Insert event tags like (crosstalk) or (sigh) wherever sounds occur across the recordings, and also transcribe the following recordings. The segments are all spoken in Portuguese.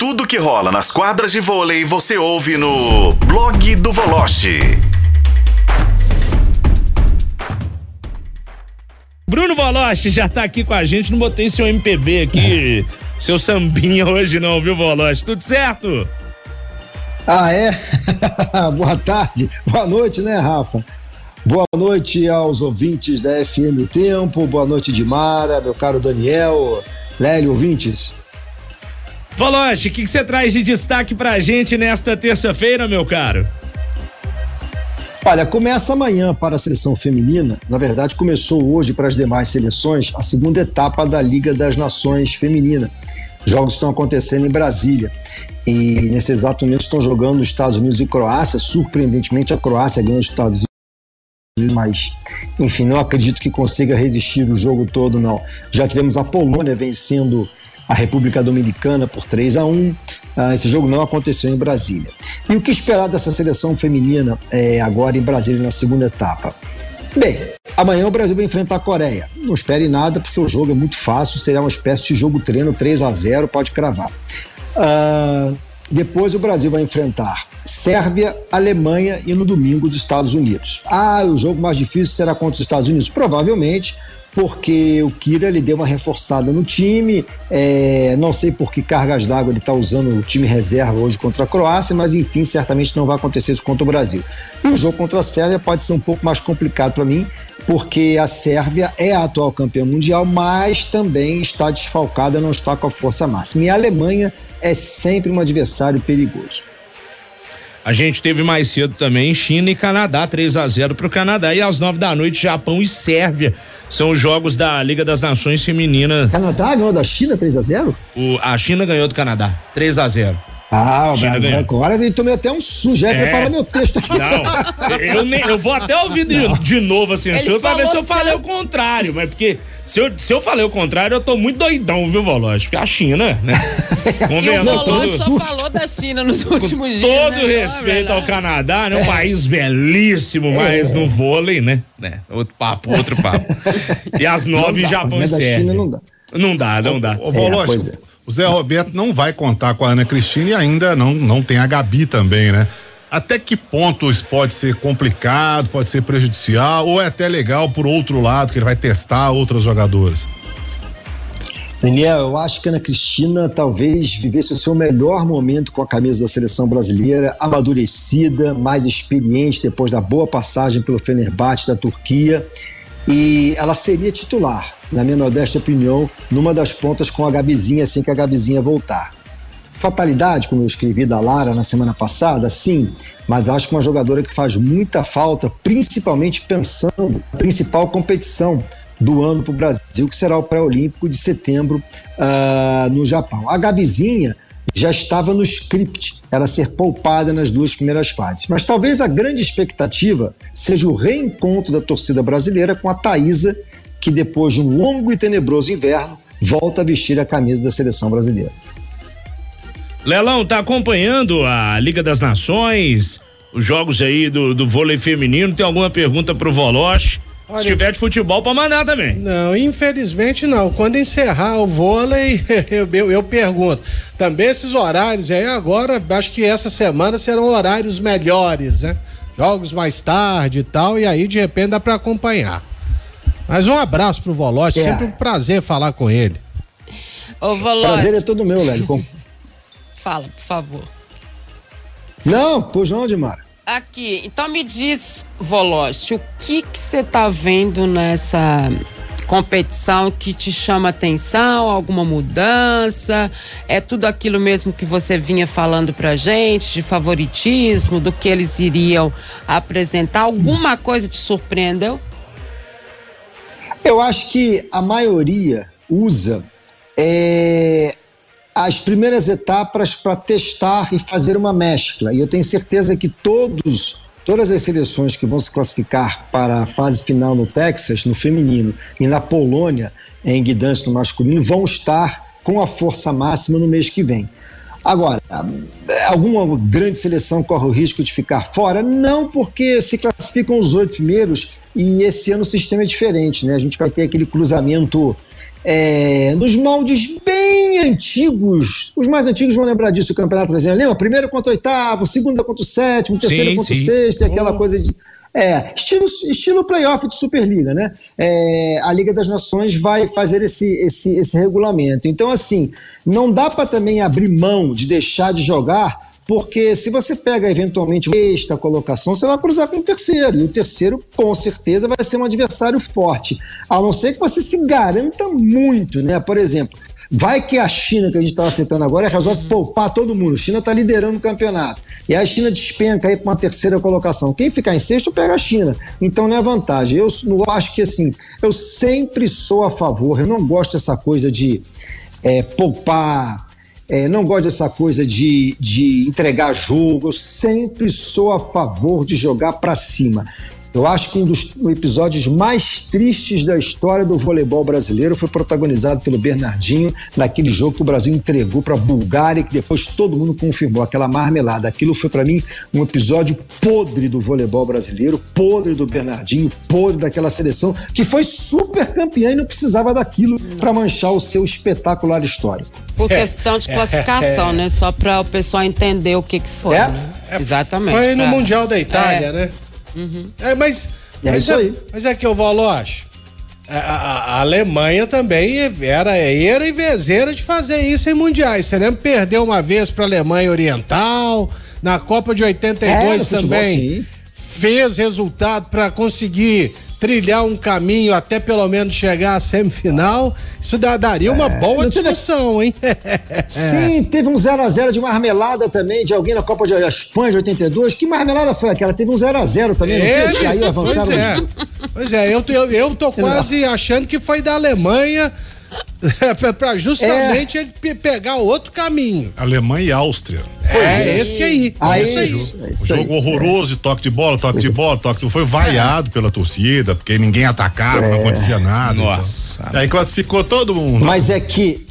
Tudo que rola nas quadras de vôlei você ouve no blog do Voloche. Bruno Voloche já tá aqui com a gente, não botei seu MPB aqui, (laughs) seu sambinha hoje não, viu, Voloche? Tudo certo? Ah, é? (laughs) Boa tarde, boa noite, né, Rafa? Boa noite aos ouvintes da FM Tempo, boa noite de Mara, meu caro Daniel, Lélio, ouvintes. Voloche, o que você traz de destaque pra gente nesta terça-feira, meu caro? Olha, começa amanhã para a seleção feminina. Na verdade, começou hoje para as demais seleções a segunda etapa da Liga das Nações Feminina. Jogos estão acontecendo em Brasília. E nesse exato momento estão jogando os Estados Unidos e Croácia. Surpreendentemente, a Croácia ganhou os Estados Unidos, mas enfim, não acredito que consiga resistir o jogo todo, não. Já tivemos a Polônia vencendo a República Dominicana por 3 a 1 ah, Esse jogo não aconteceu em Brasília. E o que esperar dessa seleção feminina é, agora em Brasília na segunda etapa? Bem, amanhã o Brasil vai enfrentar a Coreia. Não espere nada, porque o jogo é muito fácil, será uma espécie de jogo treino 3 a 0 pode cravar. Uh, depois o Brasil vai enfrentar Sérvia, Alemanha e no domingo os Estados Unidos. Ah, o jogo mais difícil será contra os Estados Unidos? Provavelmente, porque o Kira ele deu uma reforçada no time. É, não sei por que cargas d'água ele está usando o time reserva hoje contra a Croácia, mas enfim, certamente não vai acontecer isso contra o Brasil. E o jogo contra a Sérvia pode ser um pouco mais complicado para mim, porque a Sérvia é a atual campeã mundial, mas também está desfalcada, não está com a força máxima. E a Alemanha é sempre um adversário perigoso. A gente teve mais cedo também China e Canadá, 3 a 0 para o Canadá. E às 9 da noite, Japão e Sérvia. São os jogos da Liga das Nações Feminina. Canadá ganhou da China 3 a 0 o, A China ganhou do Canadá, 3 a 0 ah, o Brasil agora eu tomei até um sujo, é, preparar meu texto aqui. Não, eu, nem, eu vou até ouvir de, de novo a censura pra ver se eu falei o contrário, mas porque se eu, se eu falei o contrário, eu tô muito doidão, viu, Voloche? Porque a China, né? (laughs) o Voloche só falou da China nos últimos dias. Todo né? respeito ao Canadá, né? Um é. país belíssimo, mas é. no vôlei, né? né? Outro papo, outro papo. E às nove, Japão e Sérvia. Não dá. Não dá, não dá. Ô, é, o Zé Roberto não vai contar com a Ana Cristina e ainda não, não tem a Gabi também, né? Até que ponto isso pode ser complicado, pode ser prejudicial, ou é até legal por outro lado, que ele vai testar outras jogadoras? Daniel, eu acho que a Ana Cristina talvez vivesse o seu melhor momento com a camisa da seleção brasileira, amadurecida, mais experiente depois da boa passagem pelo Fenerbahçe da Turquia, e ela seria titular na minha modesta opinião, numa das pontas com a Gabizinha assim que a Gabizinha voltar. Fatalidade, como eu escrevi da Lara na semana passada, sim, mas acho que uma jogadora que faz muita falta, principalmente pensando na principal competição do ano para o Brasil, que será o pré-olímpico de setembro uh, no Japão. A Gabizinha já estava no script, era ser poupada nas duas primeiras fases. Mas talvez a grande expectativa seja o reencontro da torcida brasileira com a Thaísa que depois de um longo e tenebroso inverno volta a vestir a camisa da seleção brasileira. Lelão, tá acompanhando a Liga das Nações, os jogos aí do, do vôlei feminino? Tem alguma pergunta pro Voloche? Olha, Se tiver de futebol, para mandar também. Não, infelizmente não. Quando encerrar o vôlei, (laughs) eu, eu, eu, pergunto. Também esses horários aí, agora, acho que essa semana serão horários melhores, né? Jogos mais tarde e tal, e aí de repente dá para acompanhar. Mas um abraço pro Volote, é. sempre um prazer falar com ele. Ô, Volote. Prazer é todo meu, Lélio. Fala, por favor. Não, pois não, Dimara. Aqui, então me diz, Volote, o que que você tá vendo nessa competição que te chama atenção, alguma mudança? É tudo aquilo mesmo que você vinha falando pra gente, de favoritismo, do que eles iriam apresentar? Alguma coisa te surpreendeu? Eu acho que a maioria usa é, as primeiras etapas para testar e fazer uma mescla. E eu tenho certeza que todos, todas as seleções que vão se classificar para a fase final no Texas, no feminino, e na Polônia, em Gdansk, no masculino, vão estar com a força máxima no mês que vem. Agora, alguma grande seleção corre o risco de ficar fora? Não, porque se classificam os oito primeiros e esse ano o sistema é diferente, né? A gente vai ter aquele cruzamento é, nos moldes bem antigos. Os mais antigos vão lembrar disso, o Campeonato Brasileiro. Lembra? Primeiro contra o oitavo, segundo contra o sétimo, terceiro sim, contra sim. o sexto, aquela oh. coisa de. É, estilo, estilo playoff de Superliga, né? É, a Liga das Nações vai fazer esse, esse, esse regulamento. Então, assim, não dá para também abrir mão de deixar de jogar porque se você pega eventualmente esta colocação, você vai cruzar com o terceiro, e o terceiro com certeza vai ser um adversário forte, a não ser que você se garanta muito, né? Por exemplo, Vai que a China, que a gente está aceitando agora, resolve poupar todo mundo. A China está liderando o campeonato. E a China despenca aí para uma terceira colocação. Quem ficar em sexto pega a China. Então não é vantagem. Eu, eu acho que assim, eu sempre sou a favor, eu não gosto dessa coisa de é, poupar é, não gosto dessa coisa de, de entregar jogo, eu sempre sou a favor de jogar para cima. Eu acho que um dos episódios mais tristes da história do voleibol brasileiro foi protagonizado pelo Bernardinho naquele jogo que o Brasil entregou para a Bulgária, que depois todo mundo confirmou aquela marmelada. Aquilo foi para mim um episódio podre do voleibol brasileiro, podre do Bernardinho, podre daquela seleção que foi super campeã e não precisava daquilo para manchar o seu espetacular histórico. Por questão de classificação, né? Só para o pessoal entender o que, que foi. É? Né? Exatamente. Foi no Mundial da Itália, é. né? Uhum. É, mas. É mas isso é, aí. Mas é que eu vou, acho. A, a, a, Alemanha também era era e vezeira de fazer isso em mundiais. Você lembra? Perdeu uma vez para a Alemanha Oriental, na Copa de 82 é, também. Futebol, fez resultado para conseguir trilhar um caminho até pelo menos chegar à semifinal, isso daria uma é, boa discussão, hein? (laughs) Sim, teve um 0x0 de marmelada também, de alguém na Copa de Espanha de 82. Que marmelada foi aquela? Teve um 0x0 também, é, não teve? E aí avançaram. Pois é, pois é eu, eu, eu tô quase achando que foi da Alemanha (laughs) para justamente é. ele pegar outro caminho. Alemanha e Áustria. É, é, esse aí. aí esse jogo, é jogo horroroso de toque de bola, toque de bola, toque de Foi vaiado pela torcida, porque ninguém atacava, não é. acontecia nada. Então. Nossa. Então. Aí classificou todo mundo. Mas é que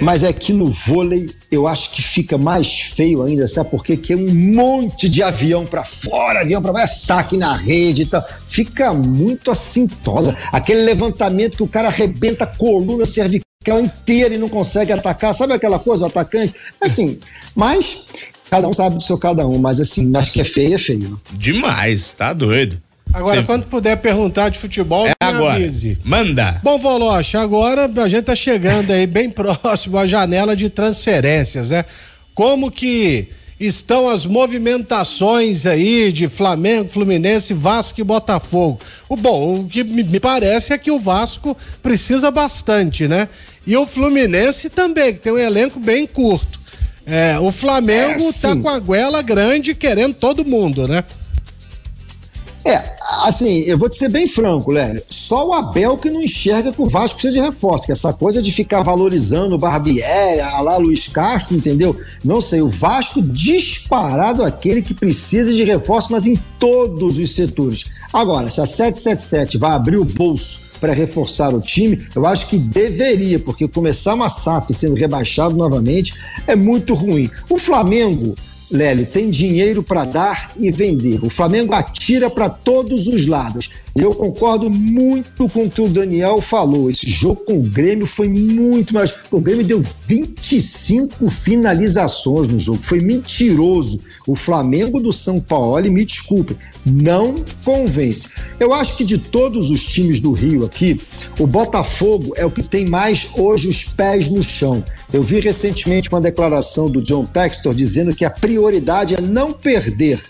mas é que no vôlei eu acho que fica mais feio ainda, sabe por quê? Que é um monte de avião para fora, avião para baixo, saque na rede e tal. Fica muito assintosa. Aquele levantamento que o cara arrebenta a coluna cervical inteira e não consegue atacar, sabe aquela coisa, o atacante? Assim, mas cada um sabe do seu cada um, mas assim, acho que é feio, é feio. Demais, tá doido. Agora, Cê... quando puder perguntar de futebol, é agora. Avise. Manda. Bom, Voloche, agora a gente tá chegando aí bem (laughs) próximo à janela de transferências, né? Como que estão as movimentações aí de Flamengo, Fluminense, Vasco e Botafogo? O bom, o que me parece é que o Vasco precisa bastante, né? E o Fluminense também, que tem um elenco bem curto. É, o Flamengo é, tá com a goela grande querendo todo mundo, né? É, assim, eu vou te ser bem franco, Lélio. Só o Abel que não enxerga que o Vasco precisa de reforço, que essa coisa de ficar valorizando o Barbieri, a lá Luiz Castro, entendeu? Não sei, o Vasco disparado aquele que precisa de reforço, mas em todos os setores. Agora, se a 777 vai abrir o bolso para reforçar o time, eu acho que deveria, porque começar uma SAF sendo rebaixado novamente é muito ruim. O Flamengo Lélio, tem dinheiro para dar e vender. O Flamengo atira para todos os lados. Eu concordo muito com o que o Daniel falou. Esse jogo com o Grêmio foi muito mais. O Grêmio deu 25 finalizações no jogo. Foi mentiroso. O Flamengo do São Paulo, me desculpe, não convence. Eu acho que de todos os times do Rio aqui, o Botafogo é o que tem mais hoje os pés no chão. Eu vi recentemente uma declaração do John Textor dizendo que a é não perder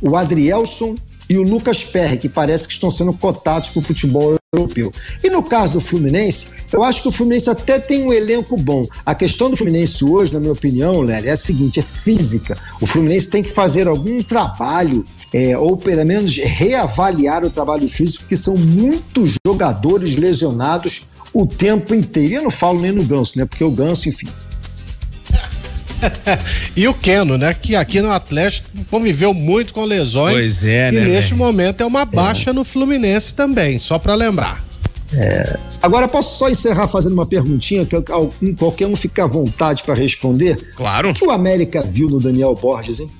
o Adrielson e o Lucas Perry, que parece que estão sendo cotados para o futebol europeu. E no caso do Fluminense, eu acho que o Fluminense até tem um elenco bom. A questão do Fluminense hoje, na minha opinião, Lélia, é a seguinte: é física. O Fluminense tem que fazer algum trabalho é, ou pelo menos reavaliar o trabalho físico, porque são muitos jogadores lesionados o tempo inteiro. E eu não falo nem no Ganso, né? Porque o Ganso, enfim, (laughs) e o Keno, né? Que aqui no Atlético conviveu muito com lesões. Pois é, e né? E neste véio? momento é uma baixa é. no Fluminense também, só para lembrar. É. Agora, posso só encerrar fazendo uma perguntinha que qualquer um fica à vontade para responder? Claro. O que o América viu no Daniel Borges, hein?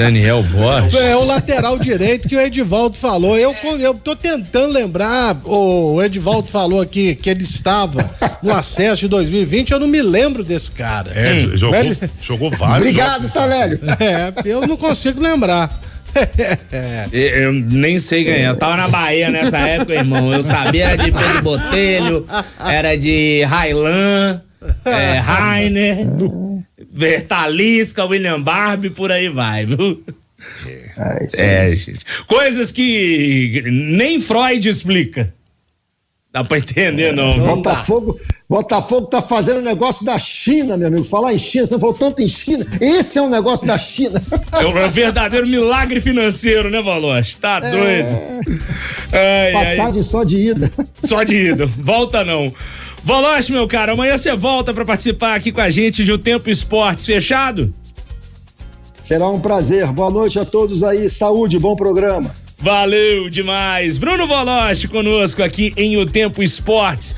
Daniel Borges. É o lateral direito que o Edivaldo falou. Eu, eu tô tentando lembrar, o Edivaldo falou aqui que ele estava no acesso de 2020, eu não me lembro desse cara. É, hum. jogou, Velho... jogou vários Obrigado, Talélio. É, eu não consigo lembrar. (laughs) eu nem sei ganhar. É. Eu tava na Bahia nessa época, irmão. Eu sabia era de Pedro Botelho, era de Railan, é, Rainer, (laughs) Bertalisca, William Barbie, por aí vai, viu? É, é gente. Coisas que nem Freud explica. Dá pra entender, não. não Botafogo, Botafogo tá fazendo negócio da China, meu amigo. Falar em China, você falou tanto em China. Esse é um negócio da China. É um, é um verdadeiro milagre financeiro, né, Valois? Tá é... doido. Ai, Passagem ai. só de ida. Só de ida. Volta não. Valois, meu cara, amanhã você volta para participar aqui com a gente de O Tempo Esportes. Fechado? Será um prazer. Boa noite a todos aí. Saúde, bom programa. Valeu demais. Bruno Voloche conosco aqui em O Tempo Esportes.